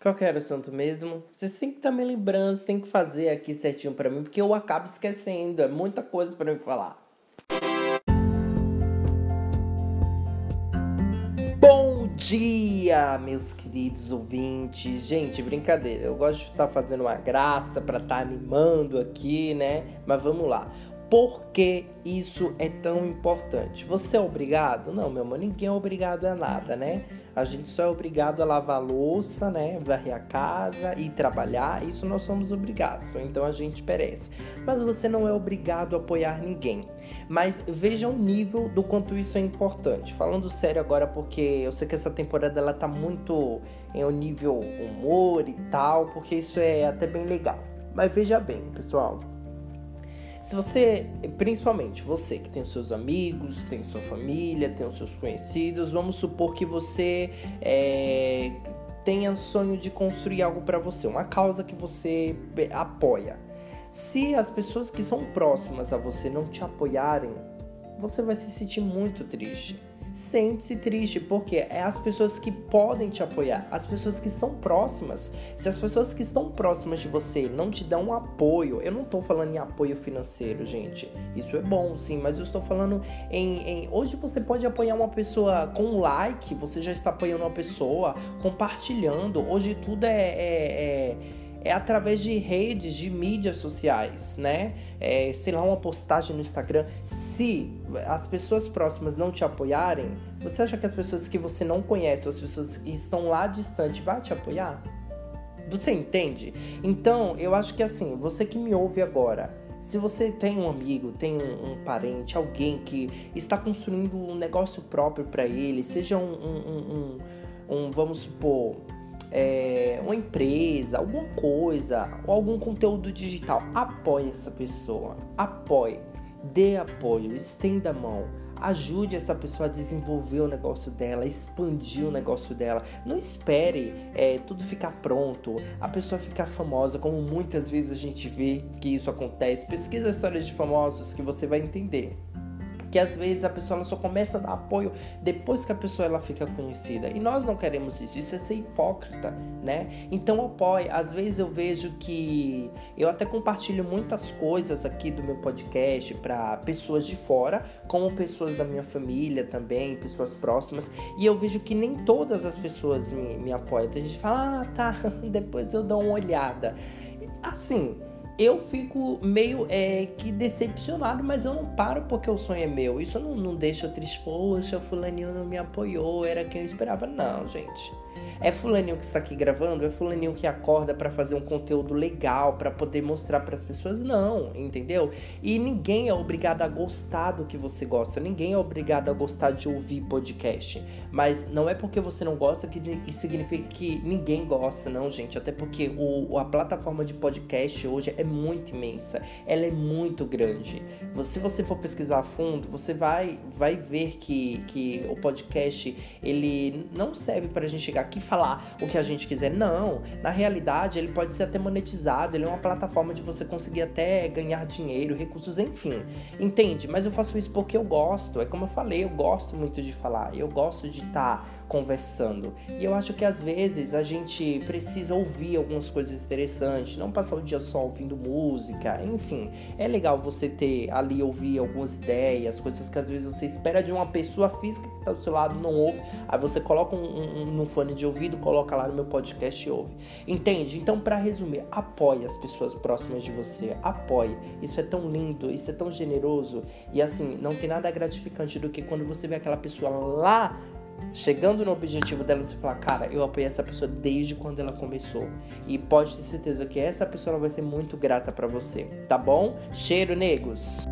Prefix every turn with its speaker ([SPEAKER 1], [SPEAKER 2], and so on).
[SPEAKER 1] Qual que era o assunto mesmo? Vocês têm que estar me lembrando, vocês têm que fazer aqui certinho para mim, porque eu acabo esquecendo. É muita coisa para me falar. Bom dia, meus queridos ouvintes. Gente, brincadeira. Eu gosto de estar fazendo uma graça para estar animando aqui, né? Mas vamos lá. Por que isso é tão importante? Você é obrigado? Não, meu amor, ninguém é obrigado a nada, né? A gente só é obrigado a lavar a louça, né? Varrer a casa e trabalhar. Isso nós somos obrigados, então a gente perece. Mas você não é obrigado a apoiar ninguém. Mas veja o nível do quanto isso é importante. Falando sério agora, porque eu sei que essa temporada ela tá muito em um nível humor e tal, porque isso é até bem legal. Mas veja bem, pessoal. Se você, principalmente você que tem os seus amigos, tem sua família, tem os seus conhecidos, vamos supor que você é, tenha sonho de construir algo para você, uma causa que você apoia. Se as pessoas que são próximas a você não te apoiarem, você vai se sentir muito triste sente-se triste, porque é as pessoas que podem te apoiar, as pessoas que estão próximas. Se as pessoas que estão próximas de você não te dão apoio, eu não estou falando em apoio financeiro, gente. Isso é bom, sim, mas eu estou falando em, em, Hoje você pode apoiar uma pessoa com um like, você já está apoiando uma pessoa, compartilhando. Hoje tudo é, é, é é através de redes, de mídias sociais, né? É, sei lá, uma postagem no Instagram. Se as pessoas próximas não te apoiarem, você acha que as pessoas que você não conhece, ou as pessoas que estão lá distante, vai te apoiar? Você entende? Então, eu acho que assim, você que me ouve agora, se você tem um amigo, tem um, um parente, alguém que está construindo um negócio próprio para ele, seja um, um, um, um vamos supor, é, uma empresa, alguma coisa, ou algum conteúdo digital, apoie essa pessoa, apoie, dê apoio, estenda a mão, ajude essa pessoa a desenvolver o negócio dela, expandir o negócio dela. Não espere é, tudo ficar pronto, a pessoa ficar famosa, como muitas vezes a gente vê que isso acontece. Pesquisa histórias de famosos que você vai entender que às vezes a pessoa só começa a dar apoio depois que a pessoa ela fica conhecida. E nós não queremos isso, isso é ser hipócrita, né? Então apoie. Às vezes eu vejo que eu até compartilho muitas coisas aqui do meu podcast para pessoas de fora, como pessoas da minha família também, pessoas próximas, e eu vejo que nem todas as pessoas me, me apoiam. Tem gente fala, ah, tá, depois eu dou uma olhada. Assim, eu fico meio é, que decepcionado, mas eu não paro porque o sonho é meu. Isso não, não deixa eu triste, poxa, fulaninho não me apoiou, era quem eu esperava. Não, gente. É fulaninho que está aqui gravando? É fulaninho que acorda para fazer um conteúdo legal, para poder mostrar para as pessoas? Não, entendeu? E ninguém é obrigado a gostar do que você gosta. Ninguém é obrigado a gostar de ouvir podcast. Mas não é porque você não gosta que significa que ninguém gosta, não, gente. Até porque o, a plataforma de podcast hoje é muito imensa. Ela é muito grande. Se você for pesquisar a fundo, você vai, vai ver que, que o podcast ele não serve para a gente chegar aqui falar o que a gente quiser. Não, na realidade ele pode ser até monetizado, ele é uma plataforma de você conseguir até ganhar dinheiro, recursos, enfim. Entende? Mas eu faço isso porque eu gosto. É como eu falei, eu gosto muito de falar, eu gosto de estar. Tá conversando. E eu acho que às vezes a gente precisa ouvir algumas coisas interessantes, não passar o dia só ouvindo música, enfim. É legal você ter ali ouvir algumas ideias, coisas que às vezes você espera de uma pessoa física que está do seu lado não ouve, aí você coloca um, um, um fone de ouvido, coloca lá no meu podcast e ouve. Entende? Então, para resumir, apoie as pessoas próximas de você, apoie. Isso é tão lindo, isso é tão generoso e assim, não tem nada gratificante do que quando você vê aquela pessoa lá chegando no objetivo dela, você falar, cara, eu apoiei essa pessoa desde quando ela começou. E pode ter certeza que essa pessoa vai ser muito grata para você, tá bom? Cheiro, negros!